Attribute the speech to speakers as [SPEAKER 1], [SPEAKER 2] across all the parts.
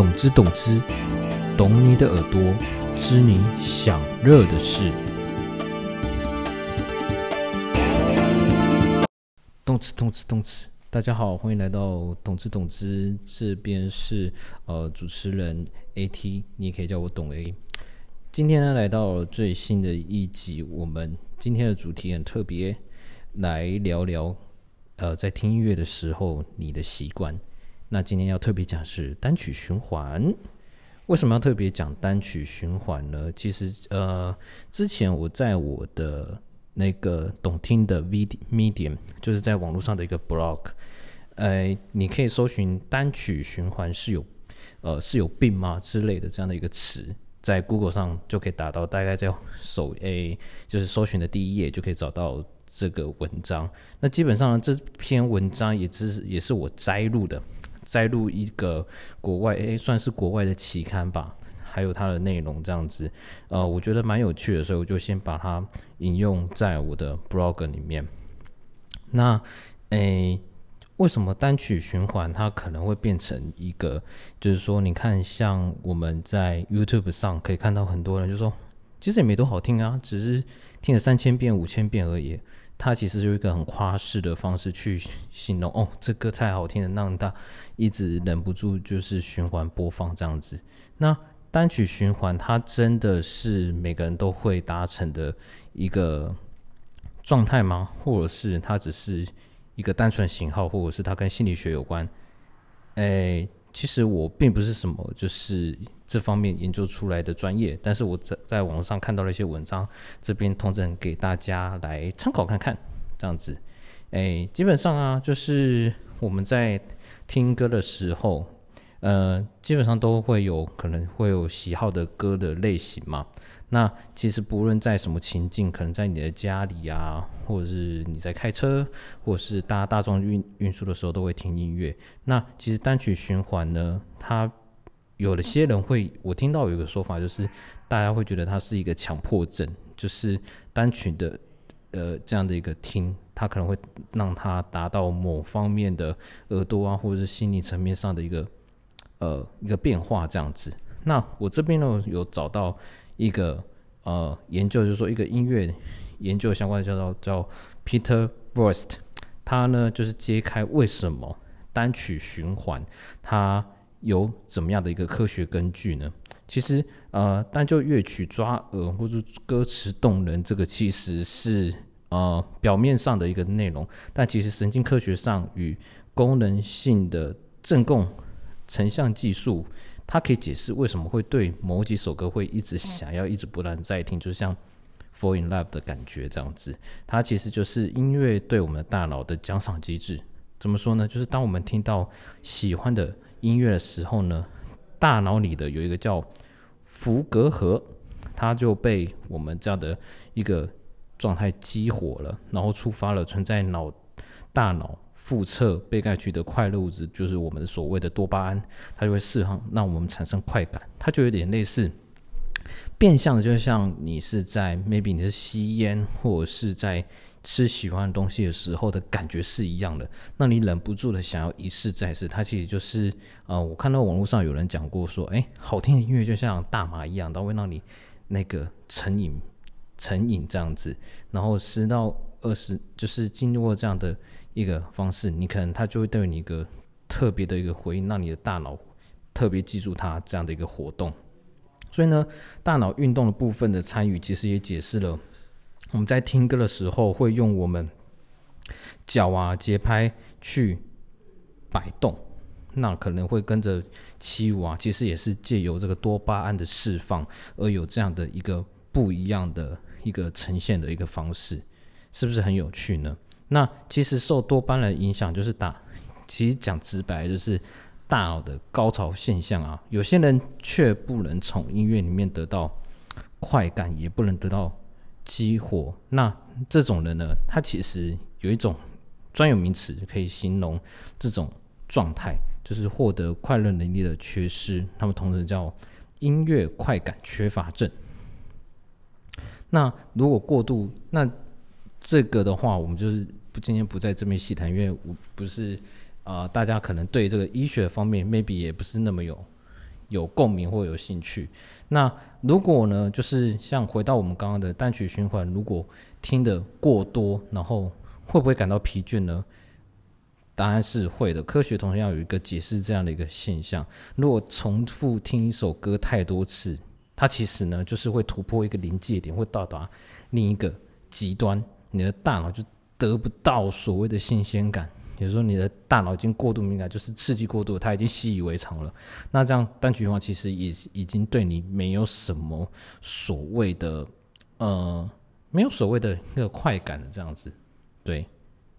[SPEAKER 1] 懂之懂之，懂你的耳朵，知你想热的事。动词动词动词，大家好，欢迎来到懂之懂之，这边是呃主持人 AT，你也可以叫我懂 A。今天呢，来到最新的一集，我们今天的主题很特别，来聊聊呃在听音乐的时候你的习惯。那今天要特别讲是单曲循环，为什么要特别讲单曲循环呢？其实呃，之前我在我的那个懂听的 V Medium，就是在网络上的一个 blog，呃，你可以搜寻单曲循环是有呃是有病吗之类的这样的一个词，在 Google 上就可以打到，大概在首 A 就是搜寻的第一页就可以找到这个文章。那基本上这篇文章也只是也是我摘录的。摘录一个国外诶，算是国外的期刊吧，还有它的内容这样子，呃，我觉得蛮有趣的，所以我就先把它引用在我的 blog 里面。那诶，为什么单曲循环它可能会变成一个？就是说，你看，像我们在 YouTube 上可以看到很多人就说，其实也没多好听啊，只是听了三千遍、五千遍而已。他其实就一个很夸饰的方式去形容哦，这歌太好听了，让他一直忍不住就是循环播放这样子。那单曲循环，它真的是每个人都会达成的一个状态吗？或者是它只是一个单纯型号，或者是它跟心理学有关？哎。其实我并不是什么就是这方面研究出来的专业，但是我在在网上看到了一些文章，这边通整给大家来参考看看，这样子，哎，基本上啊，就是我们在听歌的时候，呃，基本上都会有可能会有喜好的歌的类型嘛。那其实不论在什么情境，可能在你的家里啊，或者是你在开车，或者是搭大众运运输的时候，都会听音乐。那其实单曲循环呢，它有的些人会，我听到有一个说法，就是大家会觉得它是一个强迫症，就是单曲的呃这样的一个听，它可能会让它达到某方面的耳朵啊，或者是心理层面上的一个呃一个变化这样子。那我这边呢有找到。一个呃研究就是说，一个音乐研究相关的叫做叫 Peter v o r s t 他呢就是揭开为什么单曲循环它有怎么样的一个科学根据呢？其实呃，单就乐曲抓耳或者歌词动人，这个其实是呃表面上的一个内容，但其实神经科学上与功能性的正共成像技术。它可以解释为什么会对某几首歌会一直想要一直不断在听，就像 fall in love 的感觉这样子。它其实就是音乐对我们的大脑的奖赏机制。怎么说呢？就是当我们听到喜欢的音乐的时候呢，大脑里的有一个叫福格核，它就被我们这样的一个状态激活了，然后触发了存在脑大脑。腹侧被盖区的快乐物质就是我们所谓的多巴胺，它就会释放，让我们产生快感。它就有点类似变相的，就像你是在 maybe 你是吸烟或者是在吃喜欢的东西的时候的感觉是一样的。那你忍不住的想要一试再试，它其实就是呃，我看到网络上有人讲过说，哎，好听的音乐就像大麻一样，它会让你那个成瘾成瘾这样子，然后吃到二十就是经过这样的。一个方式，你可能它就会对你一个特别的一个回应，让你的大脑特别记住它这样的一个活动。所以呢，大脑运动的部分的参与，其实也解释了我们在听歌的时候会用我们脚啊节拍去摆动，那可能会跟着起舞啊，其实也是借由这个多巴胺的释放而有这样的一个不一样的一个呈现的一个方式，是不是很有趣呢？那其实受多巴胺影响，就是大，其实讲直白就是大脑的高潮现象啊。有些人却不能从音乐里面得到快感，也不能得到激活。那这种人呢，他其实有一种专有名词可以形容这种状态，就是获得快乐能力的缺失。他们同时叫音乐快感缺乏症。那如果过度，那这个的话，我们就是。不，今天不在这边细谈，因为我不是，呃，大家可能对这个医学方面 maybe 也不是那么有有共鸣或有兴趣。那如果呢，就是像回到我们刚刚的单曲循环，如果听的过多，然后会不会感到疲倦呢？答案是会的。科学同样有一个解释这样的一个现象：如果重复听一首歌太多次，它其实呢就是会突破一个临界点，会到达另一个极端，你的大脑就得不到所谓的新鲜感。比如说，你的大脑已经过度敏感，就是刺激过度，它已经习以为常了。那这样单曲循环其实也已经对你没有什么所谓的呃，没有所谓的那个快感的这样子。对，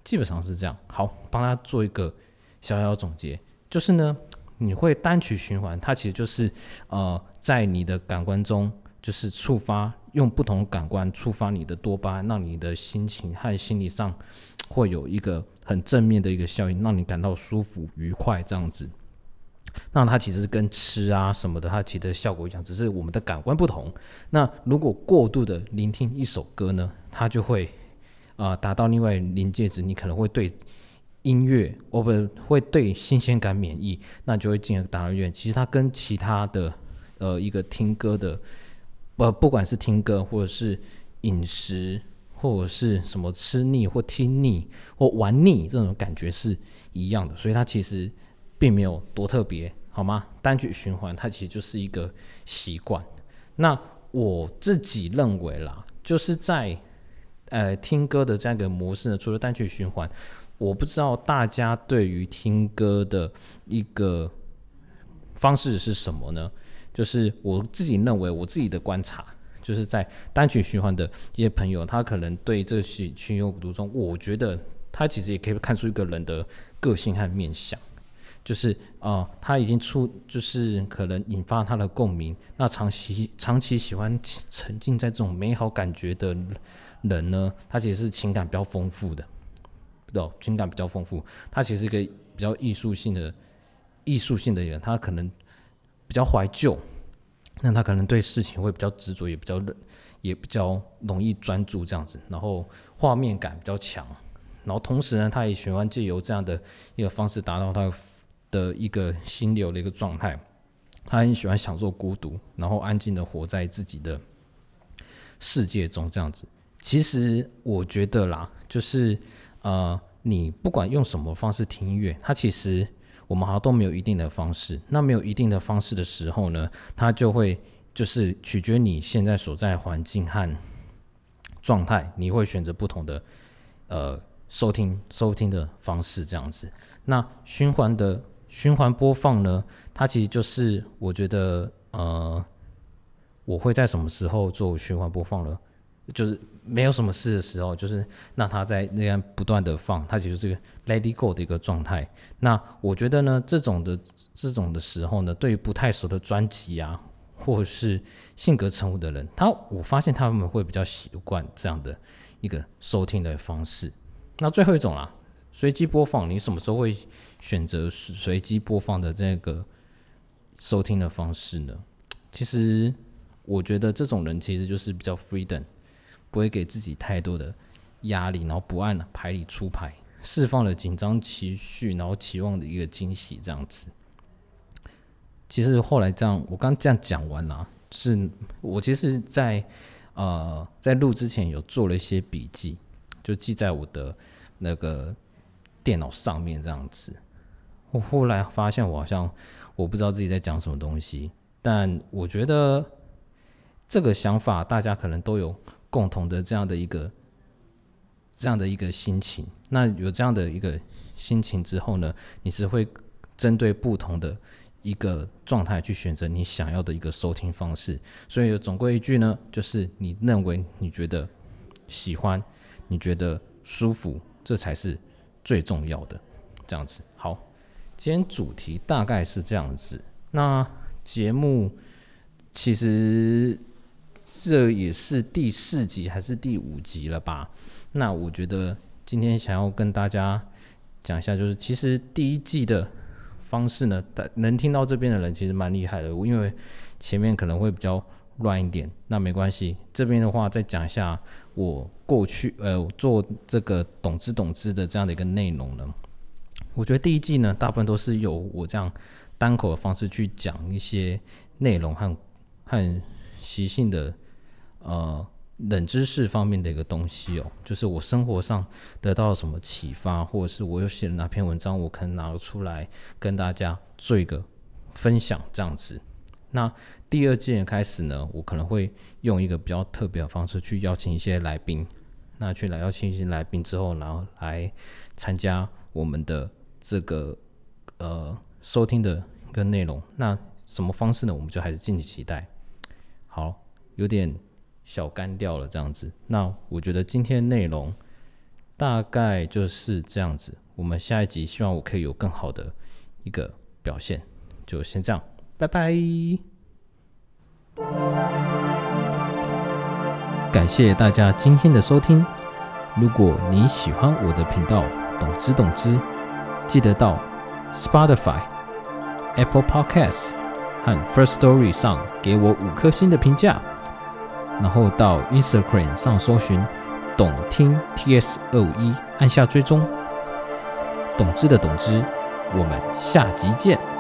[SPEAKER 1] 基本上是这样。好，帮他做一个小小总结，就是呢，你会单曲循环，它其实就是呃，在你的感官中，就是触发用不同感官触发你的多巴胺，让你的心情和心理上。会有一个很正面的一个效应，让你感到舒服愉快这样子。那它其实跟吃啊什么的，它其实效果一样，只是我们的感官不同。那如果过度的聆听一首歌呢，它就会啊达到另外临界值，你可能会对音乐，我不会对新鲜感免疫，那就会进而达到远。其实它跟其他的呃一个听歌的，呃不管是听歌或者是饮食。或者是什么吃腻或听腻或玩腻这种感觉是一样的，所以它其实并没有多特别，好吗？单曲循环它其实就是一个习惯。那我自己认为啦，就是在呃听歌的这样一个模式呢，除了单曲循环，我不知道大家对于听歌的一个方式是什么呢？就是我自己认为，我自己的观察。就是在单曲循环的一些朋友，他可能对这些情有独钟。我觉得他其实也可以看出一个人的个性和面相，就是啊，他已经出，就是可能引发他的共鸣。那长期长期喜欢沉浸在这种美好感觉的人呢，他其实是情感比较丰富的，哦，情感比较丰富。他其实一个比较艺术性的艺术性的人，他可能比较怀旧。那他可能对事情会比较执着，也比较也比较容易专注这样子，然后画面感比较强，然后同时呢，他也喜欢借由这样的一个方式达到他的一个心流的一个状态。他很喜欢享受孤独，然后安静的活在自己的世界中这样子。其实我觉得啦，就是呃，你不管用什么方式听音乐，它其实。我们好像都没有一定的方式，那没有一定的方式的时候呢，它就会就是取决你现在所在环境和状态，你会选择不同的呃收听收听的方式这样子。那循环的循环播放呢，它其实就是我觉得呃，我会在什么时候做循环播放呢？就是没有什么事的时候，就是让他在那样不断的放，他其实是个 let it go 的一个状态。那我觉得呢，这种的这种的时候呢，对于不太熟的专辑啊，或是性格沉稳的人，他我发现他们会比较习惯这样的一个收听的方式。那最后一种啦，随机播放，你什么时候会选择随机播放的这个收听的方式呢？其实我觉得这种人其实就是比较 freedom。不会给自己太多的压力，然后不按牌理出牌，释放了紧张情绪，然后期望的一个惊喜这样子。其实后来这样，我刚这样讲完了，是我其实，在呃在录之前有做了一些笔记，就记在我的那个电脑上面这样子。我后来发现，我好像我不知道自己在讲什么东西，但我觉得这个想法大家可能都有。共同的这样的一个这样的一个心情，那有这样的一个心情之后呢，你是会针对不同的一个状态去选择你想要的一个收听方式。所以总归一句呢，就是你认为你觉得喜欢，你觉得舒服，这才是最重要的。这样子，好，今天主题大概是这样子。那节目其实。这也是第四集还是第五集了吧？那我觉得今天想要跟大家讲一下，就是其实第一季的方式呢，能听到这边的人其实蛮厉害的，因为前面可能会比较乱一点，那没关系。这边的话再讲一下我过去呃做这个懂之懂之的这样的一个内容呢，我觉得第一季呢大部分都是由我这样单口的方式去讲一些内容和和习性的呃冷知识方面的一个东西哦，就是我生活上得到了什么启发，或者是我又写了哪篇文章，我可能拿出来跟大家做一个分享这样子。那第二季开始呢，我可能会用一个比较特别的方式去邀请一些来宾，那去来邀请一些来宾之后，然后来参加我们的这个呃收听的一个内容。那什么方式呢？我们就还是敬请期待。好，有点小干掉了这样子。那我觉得今天内容大概就是这样子。我们下一集希望我可以有更好的一个表现，就先这样。拜拜！感谢大家今天的收听。如果你喜欢我的频道，懂之懂之，记得到 Spotify、Apple Podcasts 和 First Story 上给我五颗星的评价，然后到 Instagram 上搜寻“懂听 TS 二五一”，按下追踪。懂知的懂知，我们下集见。